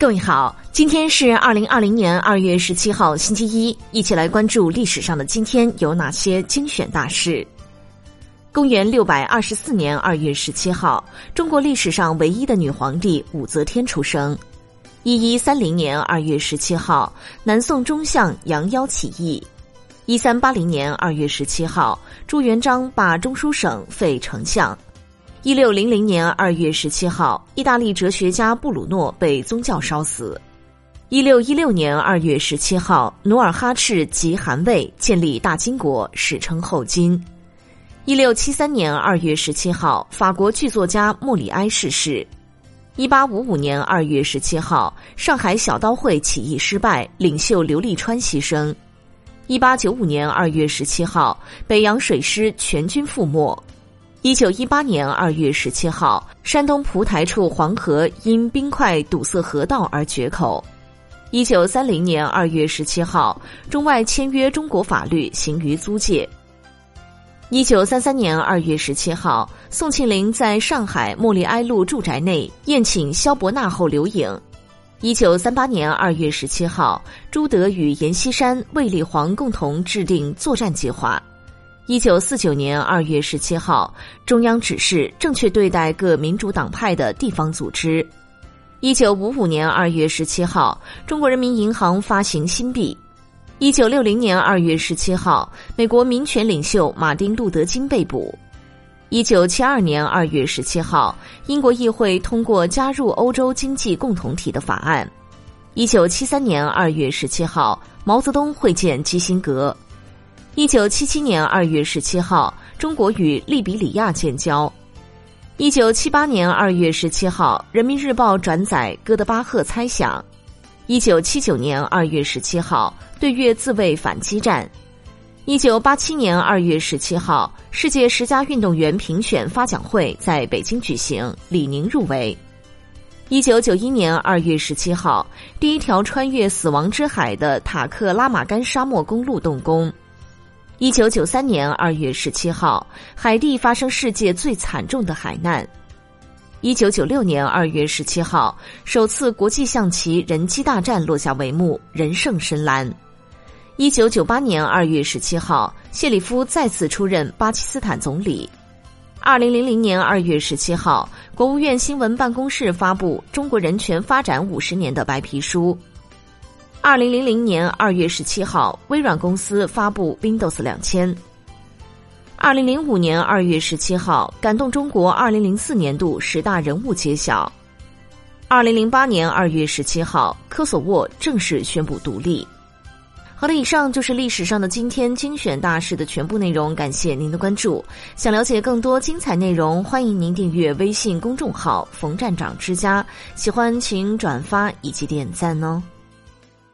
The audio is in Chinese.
各位好，今天是二零二零年二月十七号，星期一，一起来关注历史上的今天有哪些精选大事。公元六百二十四年二月十七号，中国历史上唯一的女皇帝武则天出生。一一三零年二月十七号，南宋中相杨妖起义。一三八零年二月十七号，朱元璋罢中书省，废丞相。一六零零年二月十七号，意大利哲学家布鲁诺被宗教烧死。一六一六年二月十七号，努尔哈赤即汗位建立大金国，史称后金。一六七三年二月十七号，法国剧作家莫里埃逝世。一八五五年二月十七号，上海小刀会起义失败，领袖刘立川牺牲。一八九五年二月十七号，北洋水师全军覆没。一九一八年二月十七号，山东蒲台处黄河因冰块堵塞河道而决口。一九三零年二月十七号，中外签约中国法律行于租界。一九三三年二月十七号，宋庆龄在上海茉莉埃路住宅内宴请萧伯纳后留影。一九三八年二月十七号，朱德与阎锡山、卫立煌共同制定作战计划。一九四九年二月十七号，中央指示正确对待各民主党派的地方组织。一九五五年二月十七号，中国人民银行发行新币。一九六零年二月十七号，美国民权领袖马丁·路德·金被捕。一九七二年二月十七号，英国议会通过加入欧洲经济共同体的法案。一九七三年二月十七号，毛泽东会见基辛格。一九七七年二月十七号，中国与利比里亚建交。一九七八年二月十七号，《人民日报》转载哥德巴赫猜想。一九七九年二月十七号，对越自卫反击战。一九八七年二月十七号，世界十佳运动员评选发奖会在北京举行，李宁入围。一九九一年二月十七号，第一条穿越死亡之海的塔克拉玛干沙漠公路动工。一九九三年二月十七号，海地发生世界最惨重的海难。一九九六年二月十七号，首次国际象棋人机大战落下帷幕，人胜深蓝。一九九八年二月十七号，谢里夫再次出任巴基斯坦总理。二零零零年二月十七号，国务院新闻办公室发布《中国人权发展五十年的白皮书》。二零零零年二月十七号，微软公司发布 Windows 两千。二零零五年二月十七号，感动中国二零零四年度十大人物揭晓。二零零八年二月十七号，科索沃正式宣布独立。好的，以上就是历史上的今天精选大事的全部内容，感谢您的关注。想了解更多精彩内容，欢迎您订阅微信公众号“冯站长之家”。喜欢请转发以及点赞哦。